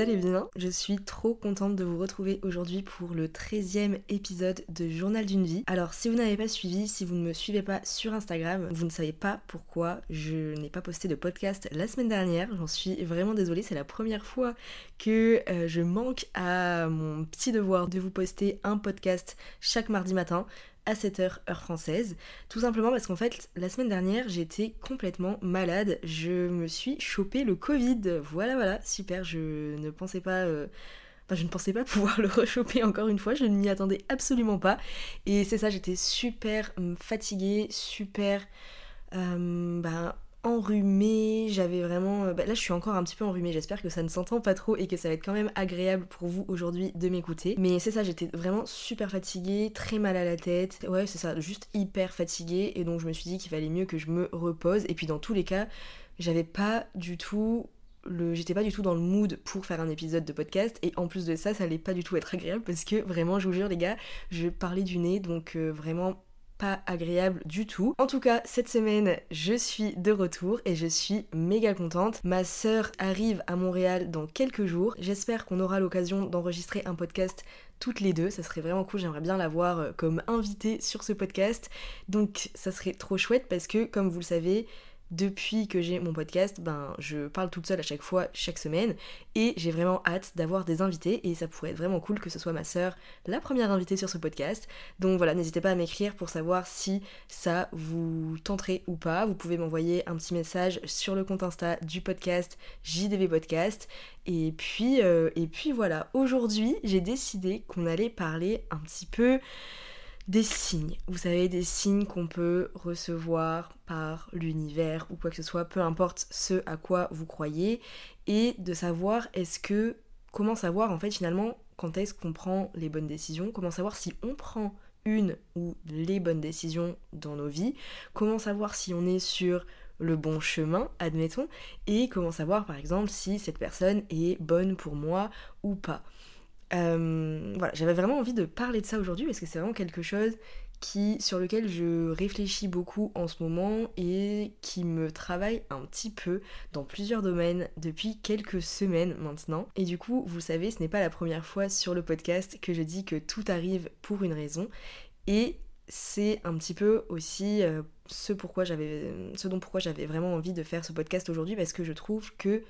allez bien Je suis trop contente de vous retrouver aujourd'hui pour le 13e épisode de Journal d'une vie. Alors si vous n'avez pas suivi, si vous ne me suivez pas sur Instagram, vous ne savez pas pourquoi je n'ai pas posté de podcast la semaine dernière. J'en suis vraiment désolée, c'est la première fois que euh, je manque à mon petit devoir de vous poster un podcast chaque mardi matin à 7h heure française. Tout simplement parce qu'en fait, la semaine dernière, j'étais complètement malade. Je me suis chopé le Covid. Voilà, voilà, super. Je ne pensais pas... Euh, enfin, je ne pensais pas pouvoir le rechoper encore une fois, je ne m'y attendais absolument pas. Et c'est ça, j'étais super hum, fatiguée, super... Euh, ben, enrhumée, j'avais vraiment... Euh, bah, là je suis encore un petit peu enrhumée, j'espère que ça ne s'entend pas trop et que ça va être quand même agréable pour vous aujourd'hui de m'écouter. Mais c'est ça, j'étais vraiment super fatiguée, très mal à la tête, ouais c'est ça, juste hyper fatiguée et donc je me suis dit qu'il fallait mieux que je me repose. Et puis dans tous les cas, j'avais pas du tout le... j'étais pas du tout dans le mood pour faire un épisode de podcast. Et en plus de ça ça allait pas du tout être agréable parce que vraiment je vous jure les gars je parlais du nez donc euh, vraiment pas agréable du tout. En tout cas, cette semaine, je suis de retour et je suis méga contente. Ma sœur arrive à Montréal dans quelques jours. J'espère qu'on aura l'occasion d'enregistrer un podcast toutes les deux, ça serait vraiment cool, j'aimerais bien l'avoir euh, comme invitée sur ce podcast. Donc ça serait trop chouette parce que comme vous le savez, depuis que j'ai mon podcast, ben je parle toute seule à chaque fois, chaque semaine, et j'ai vraiment hâte d'avoir des invités, et ça pourrait être vraiment cool que ce soit ma sœur la première invitée sur ce podcast. Donc voilà, n'hésitez pas à m'écrire pour savoir si ça vous tenterait ou pas. Vous pouvez m'envoyer un petit message sur le compte Insta du podcast JDV Podcast. Et puis, euh, et puis voilà, aujourd'hui j'ai décidé qu'on allait parler un petit peu des signes. Vous savez, des signes qu'on peut recevoir par l'univers ou quoi que ce soit, peu importe ce à quoi vous croyez, et de savoir est-ce que, comment savoir en fait finalement quand est-ce qu'on prend les bonnes décisions, comment savoir si on prend une ou les bonnes décisions dans nos vies, comment savoir si on est sur le bon chemin, admettons, et comment savoir par exemple si cette personne est bonne pour moi ou pas? Euh, voilà, j'avais vraiment envie de parler de ça aujourd'hui parce que c'est vraiment quelque chose qui, sur lequel je réfléchis beaucoup en ce moment et qui me travaille un petit peu dans plusieurs domaines depuis quelques semaines maintenant. Et du coup, vous savez, ce n'est pas la première fois sur le podcast que je dis que tout arrive pour une raison. Et c'est un petit peu aussi euh, ce, pourquoi ce dont pourquoi j'avais vraiment envie de faire ce podcast aujourd'hui parce que je trouve que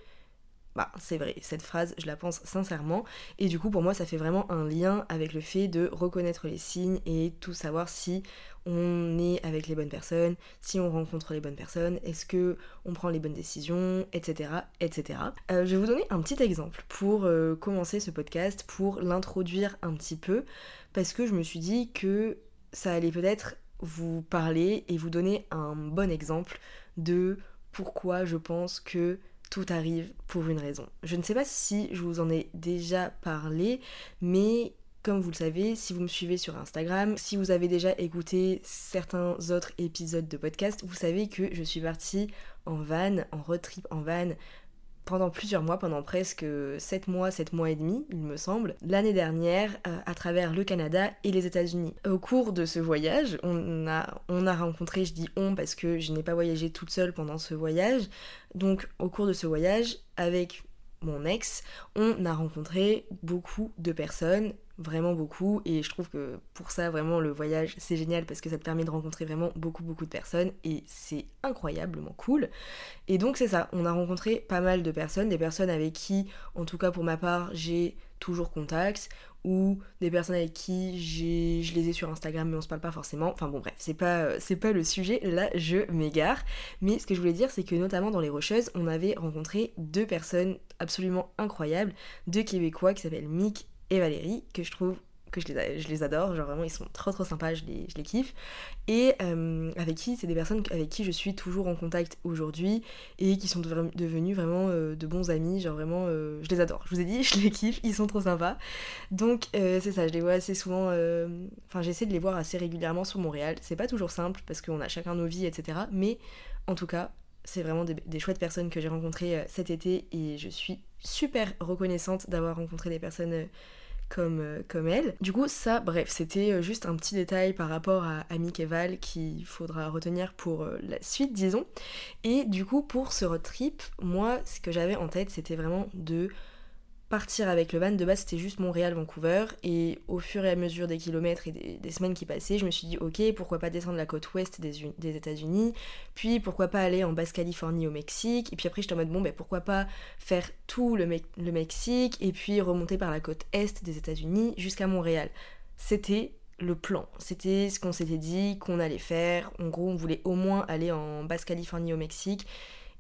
bah, c'est vrai, cette phrase, je la pense sincèrement. Et du coup, pour moi, ça fait vraiment un lien avec le fait de reconnaître les signes et tout savoir si on est avec les bonnes personnes, si on rencontre les bonnes personnes, est-ce que on prend les bonnes décisions, etc. etc. Euh, je vais vous donner un petit exemple pour euh, commencer ce podcast, pour l'introduire un petit peu, parce que je me suis dit que ça allait peut-être vous parler et vous donner un bon exemple de pourquoi je pense que tout arrive pour une raison. Je ne sais pas si je vous en ai déjà parlé, mais comme vous le savez, si vous me suivez sur Instagram, si vous avez déjà écouté certains autres épisodes de podcast, vous savez que je suis partie en van, en road trip en van pendant plusieurs mois, pendant presque 7 mois, 7 mois et demi, il me semble, l'année dernière, euh, à travers le Canada et les États-Unis. Au cours de ce voyage, on a, on a rencontré, je dis on parce que je n'ai pas voyagé toute seule pendant ce voyage, donc au cours de ce voyage, avec mon ex, on a rencontré beaucoup de personnes vraiment beaucoup. Et je trouve que pour ça vraiment le voyage c'est génial parce que ça te permet de rencontrer vraiment beaucoup beaucoup de personnes. Et c'est incroyablement cool. Et donc c'est ça. On a rencontré pas mal de personnes. Des personnes avec qui en tout cas pour ma part j'ai toujours contact. Ou des personnes avec qui je les ai sur Instagram mais on se parle pas forcément. Enfin bon bref c'est pas c'est pas le sujet. Là je m'égare. Mais ce que je voulais dire c'est que notamment dans les rocheuses on avait rencontré deux personnes absolument incroyables deux québécois qui s'appellent Mick et Valérie, que je trouve que je les, adore, genre vraiment ils sont trop trop sympas, je les, je les kiffe. Et euh, avec qui, c'est des personnes avec qui je suis toujours en contact aujourd'hui et qui sont devenus vraiment euh, de bons amis, genre vraiment euh, je les adore. Je vous ai dit, je les kiffe, ils sont trop sympas. Donc c'est ça, je les vois assez souvent, enfin j'essaie de les voir assez régulièrement sur Montréal. C'est pas toujours simple parce qu'on a chacun nos vies, etc. Mais en tout cas, c'est vraiment des, chouettes personnes que j'ai rencontrées cet été et je suis super reconnaissante d'avoir rencontré des personnes comme, euh, comme elle. Du coup, ça, bref, c'était euh, juste un petit détail par rapport à Keval qu'il faudra retenir pour euh, la suite, disons. Et du coup, pour ce road trip, moi, ce que j'avais en tête, c'était vraiment de partir avec le van. De base, c'était juste Montréal-Vancouver. Et au fur et à mesure des kilomètres et des, semaines qui passaient, je me suis dit, ok, pourquoi pas descendre la côte ouest des, États-Unis Puis pourquoi pas aller en Basse-Californie au Mexique Et puis après, j'étais en mode, bon, ben pourquoi pas faire tout le, le Mexique et puis remonter par la côte est des États-Unis jusqu'à Montréal. C'était le plan. C'était ce qu'on s'était dit qu'on allait faire. En gros, on voulait au moins aller en Basse-Californie au Mexique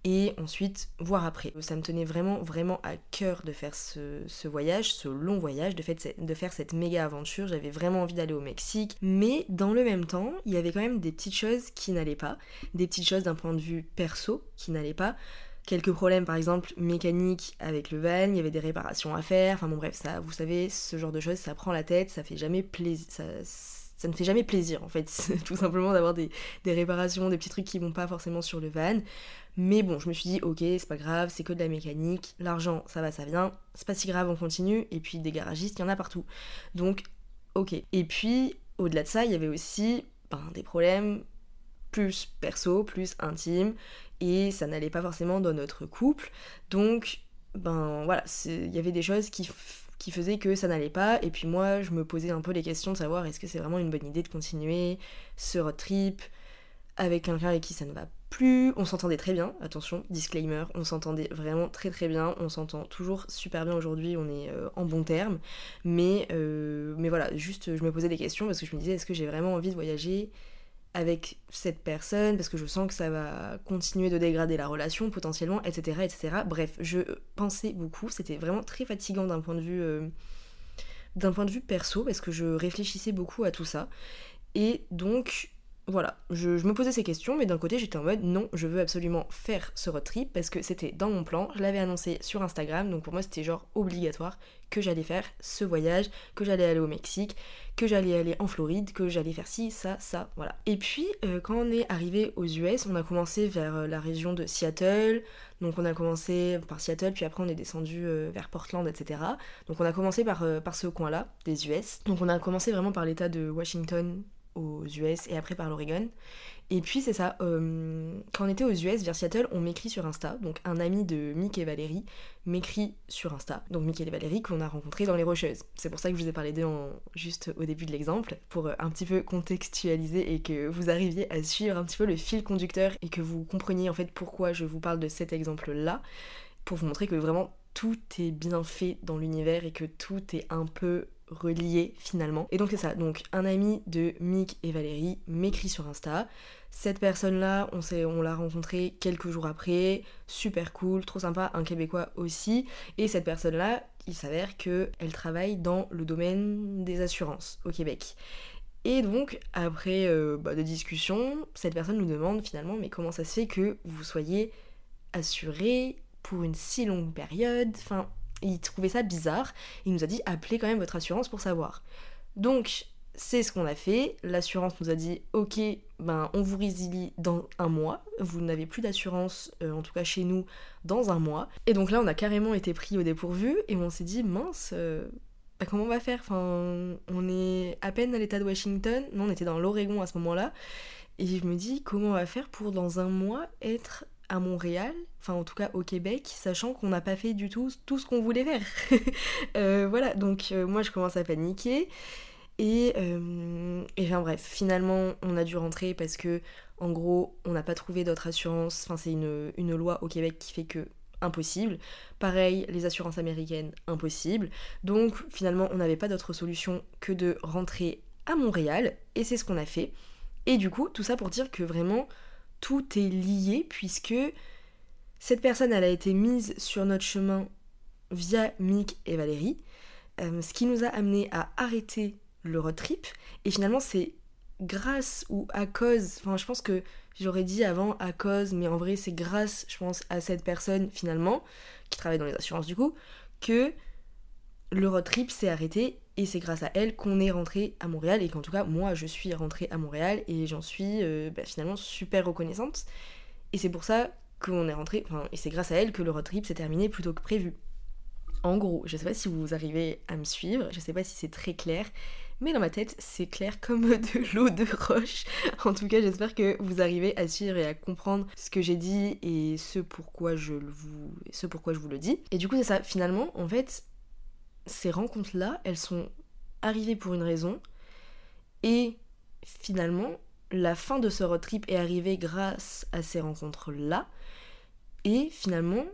et ensuite voir après. Ça me tenait vraiment, vraiment à cœur de faire ce, voyage, ce long voyage, de, faire cette méga aventure. J'avais vraiment envie d'aller au Mexique, mais dans le même temps, il y avait quand même des petites choses qui n'allaient pas, des petites choses d'un point de vue perso qui n'allaient pas. Quelques problèmes par exemple mécaniques avec le van, il y avait des réparations à faire, enfin bon bref, ça, vous savez, ce genre de choses, ça prend la tête, ça fait jamais plaisir, ça, ne fait jamais plaisir en fait, tout simplement d'avoir des, des, réparations, des petits trucs qui vont pas forcément sur le van. Mais bon, je me suis dit, ok, c'est pas grave, c'est que de la mécanique, l'argent, ça va, ça vient, c'est pas si grave, on continue, et puis des garagistes, il y en a partout. Donc, ok. Et puis, au-delà de ça, il y avait aussi ben, des problèmes plus perso, plus intimes, et ça n'allait pas forcément dans notre couple. Donc, ben voilà, il y avait des choses qui, qui faisaient que ça n'allait pas, et puis moi, je me posais un peu les questions de savoir est-ce que c'est vraiment une bonne idée de continuer ce road trip avec quelqu'un avec qui ça ne va plus. On s'entendait très bien, attention, disclaimer, on s'entendait vraiment très très bien, on s'entend toujours super bien aujourd'hui, on est euh, en bon terme. Mais, euh, mais voilà, juste je me posais des questions parce que je me disais est-ce que j'ai vraiment envie de voyager avec cette personne parce que je sens que ça va continuer de dégrader la relation potentiellement, etc. etc. Bref, je pensais beaucoup, c'était vraiment très fatigant d'un point de vue. Euh, d'un point de vue perso parce que je réfléchissais beaucoup à tout ça et donc voilà, je, me posais ces questions, mais d'un côté j'étais en mode non, je veux absolument faire ce road trip parce que c'était dans mon plan, je l'avais annoncé sur Instagram, donc pour moi c'était genre obligatoire que j'allais faire ce voyage, que j'allais aller au Mexique, que j'allais aller en Floride, que j'allais faire ci, ça, ça, voilà. Et puis euh, quand on est arrivé aux US, on a commencé vers euh, la région de Seattle, donc on a commencé par Seattle, puis après on est descendu euh, vers Portland, etc. Donc on a commencé par, par ce coin-là, des US. Donc on a commencé vraiment par l'état de Washington, aux US et après par l'Oregon. Et puis c'est ça, euh, quand on était aux US vers Seattle, on m'écrit sur Insta, donc un ami de Mick et Valérie m'écrit sur Insta, donc Mick et Valérie qu'on a rencontrés dans les Rocheuses. C'est pour ça que je vous ai parlé d'eux juste au début de l'exemple, pour euh, un petit peu contextualiser et que vous arriviez à suivre un petit peu le fil conducteur et que vous compreniez en fait pourquoi je vous parle de cet exemple-là, pour vous montrer que vraiment tout est bien fait dans l'univers et que tout est un peu relié finalement. Et donc c'est ça, donc un ami de Mick et Valérie m'écrit sur Insta. Cette personne-là, on, on l'a rencontré quelques jours après, super cool, trop sympa, un Québécois aussi. Et cette personne-là, il s'avère qu'elle travaille dans le domaine des assurances au Québec. Et donc, après euh, bah, des discussions, cette personne nous demande finalement, mais comment ça se fait que vous soyez assuré pour une si longue période? Enfin, il trouvait ça bizarre. Il nous a dit appelez quand même votre assurance pour savoir. Donc c'est ce qu'on a fait. L'assurance nous a dit ok, ben on vous résilie dans un mois. Vous n'avez plus d'assurance, euh, en tout cas chez nous, dans un mois. Et donc là on a carrément été pris au dépourvu et on s'est dit mince. Euh, ben, comment on va faire? Enfin, on est à peine à l'état de Washington, non, on était dans l'Oregon à ce moment-là, et je me dis comment on va faire pour dans un mois être Montréal, enfin en tout cas au Québec, sachant qu'on n'a pas fait du tout tout ce qu'on voulait faire. Euh, voilà, donc euh, moi je commence à paniquer. Et, euh, et enfin bref, finalement on a dû rentrer parce que en gros on n'a pas trouvé d'autre assurance. Enfin c'est une, une loi au Québec qui fait que impossible. Pareil, les assurances américaines, impossible. Donc finalement, on n'avait pas d'autre solution que de rentrer à Montréal, et c'est ce qu'on a fait. Et du coup, tout ça pour dire que vraiment, tout est lié puisque cette personne, elle a été mise sur notre chemin via Mick et Valérie, euh, ce qui nous a amené à arrêter le road trip. Et finalement, c'est grâce ou à cause, enfin je pense que j'aurais dit avant à cause, mais en vrai c'est grâce, je pense, à cette personne finalement, qui travaille dans les assurances du coup, que le road trip s'est arrêté et c'est grâce à elle qu'on est rentré à Montréal et qu'en tout cas moi je suis rentrée à Montréal et j'en suis euh, bah, finalement super reconnaissante. Et c'est pour ça qu'on est rentré, et c'est grâce à elle que le road trip s'est terminé plus tôt que prévu. En gros, je sais pas si vous arrivez à me suivre, je sais pas si c'est très clair, mais dans ma tête c'est clair comme de l'eau de roche. En tout cas, j'espère que vous arrivez à suivre et à comprendre ce que j'ai dit et ce pourquoi je vous, ce pourquoi je vous le dis. Et du coup, c'est ça. Finalement, en fait, ces rencontres-là, elles sont arrivées pour une raison. Et finalement, la fin de ce road trip est arrivée grâce à ces rencontres-là. Et finalement,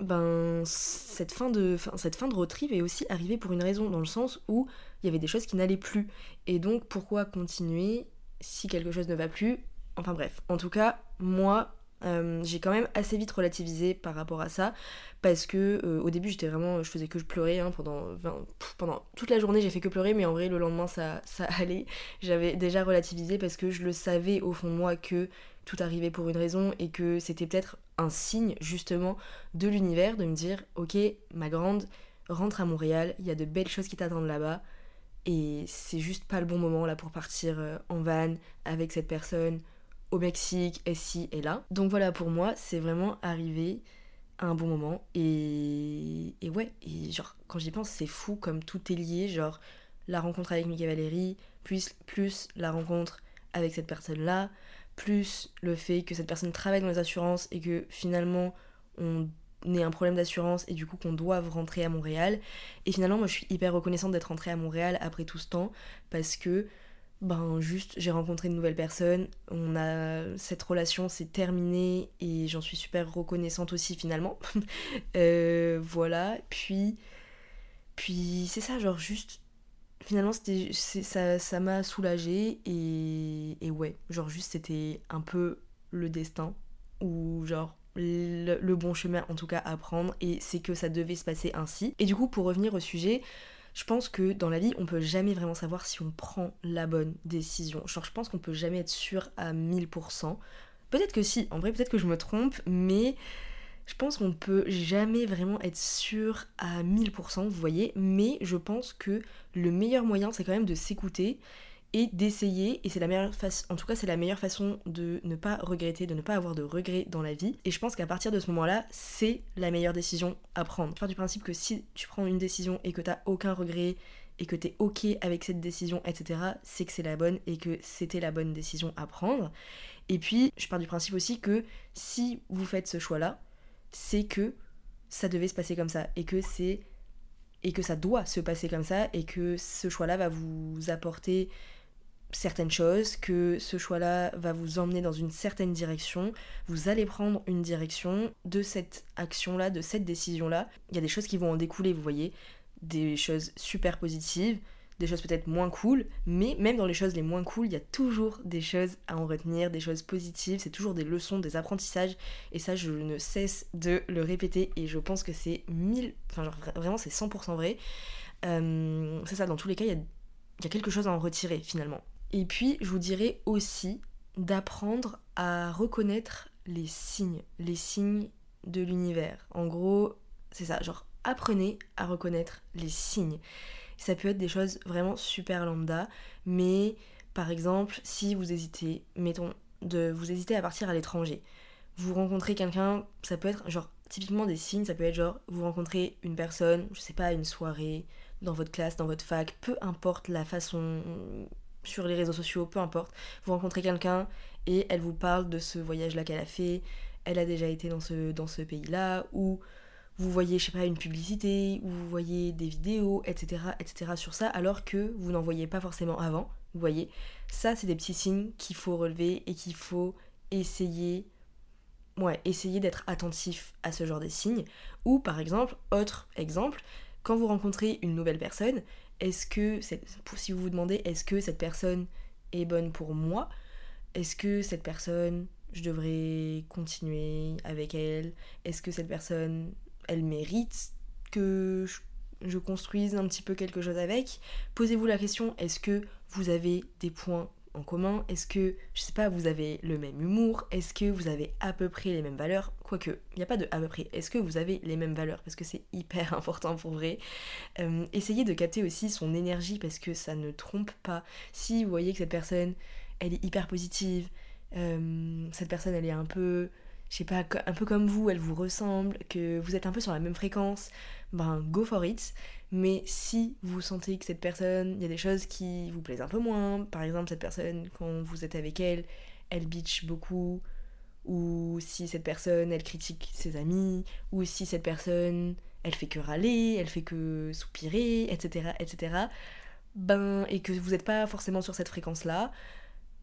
ben, cette fin, de, cette fin de road trip est aussi arrivée pour une raison, dans le sens où il y avait des choses qui n'allaient plus. Et donc, pourquoi continuer si quelque chose ne va plus? Enfin bref, en tout cas, moi, euh, j'ai quand même assez vite relativisé par rapport à ça parce que euh, au début j'étais vraiment je faisais que je pleurais hein, pendant toute la journée j'ai fait que pleurer mais en vrai le lendemain ça ça allait. J'avais déjà relativisé parce que je le savais au fond de moi que tout arrivait pour une raison et que c'était peut-être un signe justement de l'univers de me dire ok ma grande rentre à Montréal il y a de belles choses qui t'attendent là-bas et c'est juste pas le bon moment là pour partir euh, en van avec cette personne au Mexique, ici et là. Donc voilà, pour moi, c'est vraiment arrivé à un bon moment. Et, et ouais, et genre, quand j'y pense, c'est fou comme tout est lié. Genre, la rencontre avec Mika Valérie, plus, plus la rencontre avec cette personne-là, plus le fait que cette personne travaille dans les assurances et que finalement, on ait un problème d'assurance et du coup qu'on doive rentrer à Montréal. Et finalement, moi, je suis hyper reconnaissante d'être rentrée à Montréal après tout ce temps parce que ben juste j'ai rencontré une nouvelle personne, on a cette relation s'est terminée et j'en suis super reconnaissante aussi finalement. Euh, voilà, puis puis c'est ça genre juste finalement c'était ça ça m'a soulagée et et ouais, genre juste c'était un peu le destin ou genre le, le, bon chemin en tout cas à prendre et c'est que ça devait se passer ainsi. Et du coup pour revenir au sujet, je pense que dans la vie, on peut jamais vraiment savoir si on prend la bonne décision. Genre, je pense qu'on peut jamais être sûr à 1000%. Peut-être que si, en vrai, peut-être que je me trompe, mais je pense qu'on peut jamais vraiment être sûr à 1000%, vous voyez. Mais je pense que le meilleur moyen, c'est quand même de s'écouter et d'essayer et c'est la meilleure façon en tout cas c'est la meilleure façon de ne pas regretter de ne pas avoir de regrets dans la vie. Et je pense qu'à partir de ce moment là c'est la meilleure décision à prendre. Je pars du principe que si tu prends une décision et que t'as aucun regret et que t'es ok avec cette décision etc c'est que c'est la bonne et que c'était la bonne décision à prendre. Et puis je pars du principe aussi que si vous faites ce choix là c'est que ça devait se passer comme ça et que c'est et que ça doit se passer comme ça et que ce choix là va vous apporter certaines choses, que ce choix-là va vous emmener dans une certaine direction, vous allez prendre une direction de cette action-là, de cette décision-là. Il y a des choses qui vont en découler, vous voyez, des choses super positives, des choses peut-être moins cool, mais même dans les choses les moins cool, il y a toujours des choses à en retenir, des choses positives, c'est toujours des leçons, des apprentissages, et ça je ne cesse de le répéter, et je pense que c'est mille, enfin genre vraiment c'est 100% vrai. Euh, c'est ça, dans tous les cas, il y a, il y a quelque chose à en retirer finalement. Et puis, je vous dirais aussi d'apprendre à reconnaître les signes, les signes de l'univers. En gros, c'est ça, genre apprenez à reconnaître les signes. Ça peut être des choses vraiment super lambda, mais par exemple, si vous hésitez, mettons, de vous hésitez à partir à l'étranger, vous rencontrez quelqu'un, ça peut être genre typiquement des signes, ça peut être genre vous rencontrez une personne, je sais pas, une soirée, dans votre classe, dans votre fac, peu importe la façon sur les réseaux sociaux, peu importe, vous rencontrez quelqu'un et elle vous parle de ce voyage-là qu'elle a fait, elle a déjà été dans ce, pays-là, ou vous voyez, je sais pas, une publicité, ou vous voyez des vidéos, etc., etc. sur ça, alors que vous n'en voyez pas forcément avant, vous voyez. Ça, c'est des petits signes qu'il faut relever et qu'il faut essayer, ouais, essayer d'être attentif à ce genre de signes. Ou par exemple, autre exemple, quand vous rencontrez une nouvelle personne, est-ce que, si vous vous demandez, est-ce que cette personne est bonne pour moi Est-ce que cette personne, je devrais continuer avec elle Est-ce que cette personne, elle mérite que je, construise un petit peu quelque chose avec? Posez-vous la question, est-ce que vous avez des points commun Est-ce que, je sais pas, vous avez le même humour Est-ce que vous avez à peu près les mêmes valeurs? Quoique, il n'y a pas de à peu près. Est-ce que vous avez les mêmes valeurs? Parce que c'est hyper important pour vrai. Euh, essayez de capter aussi son énergie parce que ça ne trompe pas. Si vous voyez que cette personne, elle est hyper positive, euh, cette personne, elle est un peu je sais pas, un peu comme vous, elle vous ressemble, que vous êtes un peu sur la même fréquence, ben go for it. Mais si vous sentez que cette personne, il y a des choses qui vous plaisent un peu moins, par exemple cette personne, quand vous êtes avec elle, elle bitch beaucoup, ou si cette personne, elle critique ses amis, ou si cette personne, elle fait que râler, elle fait que soupirer, etc. etc. Ben, et que vous n'êtes pas forcément sur cette fréquence-là,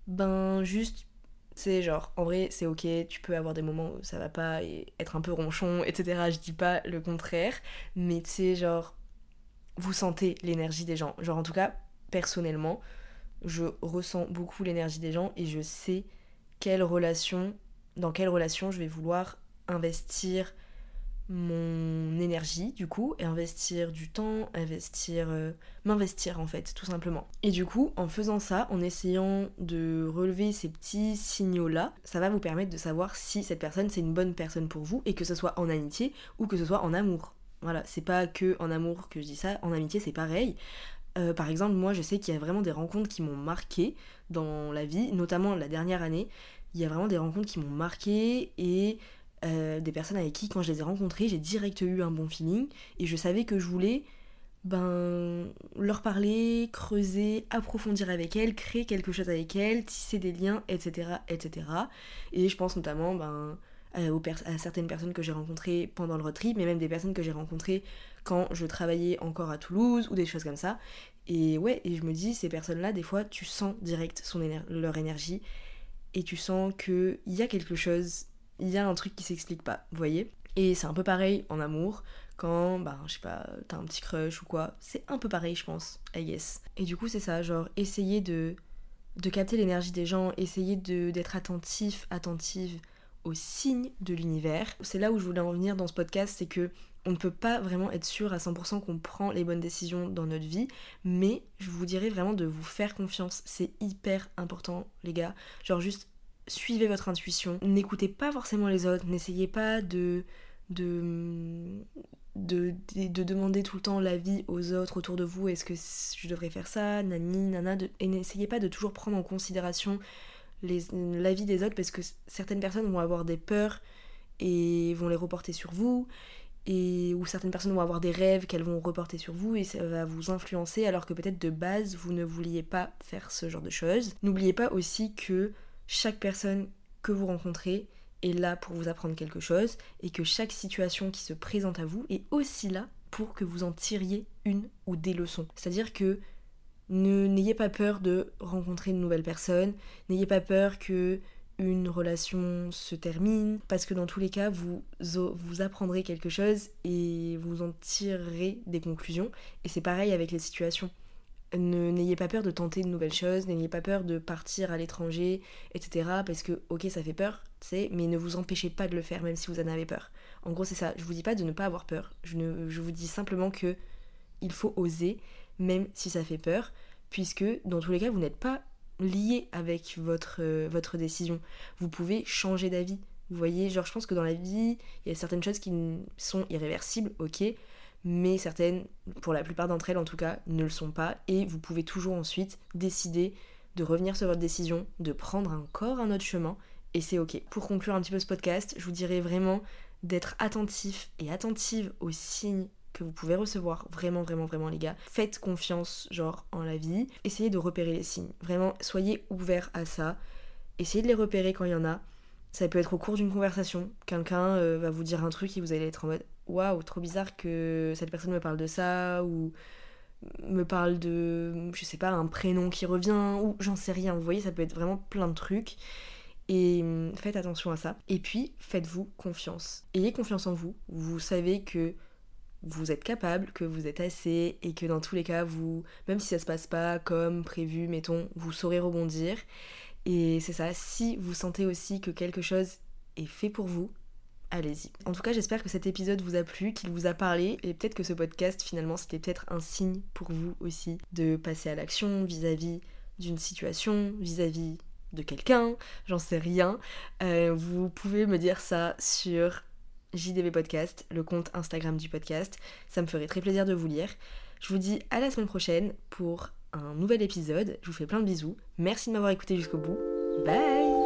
ben juste c'est genre, en vrai, c'est ok, tu peux avoir des moments où ça va pas et être un peu ronchon, etc. Je dis pas le contraire, mais tu sais, genre, vous sentez l'énergie des gens. Genre, en tout cas, personnellement, je ressens beaucoup l'énergie des gens et je sais quelle relation, dans quelle relation je vais vouloir investir mon énergie du coup et investir du temps, investir euh, m'investir en fait tout simplement. Et du coup, en faisant ça, en essayant de relever ces petits signaux là, ça va vous permettre de savoir si cette personne c'est une bonne personne pour vous et que ce soit en amitié ou que ce soit en amour. Voilà, c'est pas que en amour que je dis ça, en amitié c'est pareil. Euh, par exemple, moi je sais qu'il y a vraiment des rencontres qui m'ont marqué dans la vie, notamment la dernière année. Il y a vraiment des rencontres qui m'ont marqué et euh, des personnes avec qui, quand je les ai rencontrées, j'ai direct eu un bon feeling et je savais que je voulais ben, leur parler, creuser, approfondir avec elles, créer quelque chose avec elles, tisser des liens, etc. etc. Et je pense notamment ben, à, certaines personnes que j'ai rencontrées pendant le road mais même des personnes que j'ai rencontrées quand je travaillais encore à Toulouse ou des choses comme ça. Et ouais, et je me dis, ces personnes-là, des fois, tu sens direct son leur énergie et tu sens qu'il y a quelque chose il y a un truc qui s'explique pas, vous voyez Et c'est un peu pareil en amour, quand, bah, je sais pas, t'as un petit crush ou quoi, c'est un peu pareil, je pense, I guess. Et du coup, c'est ça, genre, essayer de, de capter l'énergie des gens, essayer d'être attentif, attentive aux signes de l'univers. C'est là où je voulais en venir dans ce podcast, c'est que on ne peut pas vraiment être sûr à 100% qu'on prend les bonnes décisions dans notre vie, mais je vous dirais vraiment de vous faire confiance. C'est hyper important, les gars. Genre juste suivez votre intuition, n'écoutez pas forcément les autres, n'essayez pas de, de, de, de, demander tout le temps l'avis aux autres autour de vous, est-ce que je devrais faire ça, nani, nana, et n'essayez pas de toujours prendre en considération l'avis des autres parce que certaines personnes vont avoir des peurs et vont les reporter sur vous et certaines personnes vont avoir des rêves qu'elles vont reporter sur vous et ça va vous influencer alors que peut-être de base vous ne vouliez pas faire ce genre de choses. N'oubliez pas aussi que chaque personne que vous rencontrez est là pour vous apprendre quelque chose et que chaque situation qui se présente à vous est aussi là pour que vous en tiriez une ou des leçons. C'est-à-dire que n'ayez pas peur de rencontrer de nouvelles personnes, n'ayez pas peur que une relation se termine, parce que dans tous les cas, vous, vous apprendrez quelque chose et vous en tirerez des conclusions. Et c'est pareil avec les situations n'ayez pas peur de tenter de nouvelles choses, n'ayez pas peur de partir à l'étranger, etc. Parce que, ok, ça fait peur, c'est, mais ne vous empêchez pas de le faire, même si vous en avez peur. En gros, c'est ça. Je vous dis pas de ne pas avoir peur. Je, ne, je vous dis simplement que il faut oser, même si ça fait peur, puisque dans tous les cas, vous n'êtes pas lié avec votre, euh, votre décision. Vous pouvez changer d'avis. Vous voyez, genre, je pense que dans la vie, il y a certaines choses qui sont irréversibles, ok, mais certaines, pour la plupart d'entre elles en tout cas, ne le sont pas, et vous pouvez toujours ensuite décider de revenir sur votre décision, de prendre encore un autre chemin, et c'est ok. Pour conclure un petit peu ce podcast, je vous dirais vraiment d'être attentif et attentive aux signes que vous pouvez recevoir, vraiment, vraiment, vraiment les gars. Faites confiance, genre, en la vie. Essayez de repérer les signes. Vraiment, soyez ouverts à ça. Essayez de les repérer quand il y en a. Ça peut être au cours d'une conversation. Quelqu'un euh, va vous dire un truc et vous allez être en mode waouh, trop bizarre que cette personne me parle de ça, ou me parle de, je sais pas, un prénom qui revient, ou j'en sais rien. Vous voyez, ça peut être vraiment plein de trucs. Et hum, faites attention à ça. Et puis, faites-vous confiance. Ayez confiance en vous. Vous savez que vous êtes capable, que vous êtes assez, et que dans tous les cas, vous, même si ça se passe pas comme prévu, mettons, vous saurez rebondir. Et c'est ça, si vous sentez aussi que quelque chose est fait pour vous, allez-y. En tout cas, j'espère que cet épisode vous a plu, qu'il vous a parlé, et peut-être que ce podcast, finalement, c'était peut-être un signe pour vous aussi de passer à l'action vis-à-vis d'une situation, vis-à-vis de quelqu'un, j'en sais rien. Euh, vous pouvez me dire ça sur JDB Podcast, le compte Instagram du podcast. Ça me ferait très plaisir de vous lire. Je vous dis à la semaine prochaine pour un nouvel épisode. Je vous fais plein de bisous. Merci de m'avoir écouté jusqu'au bout. Bye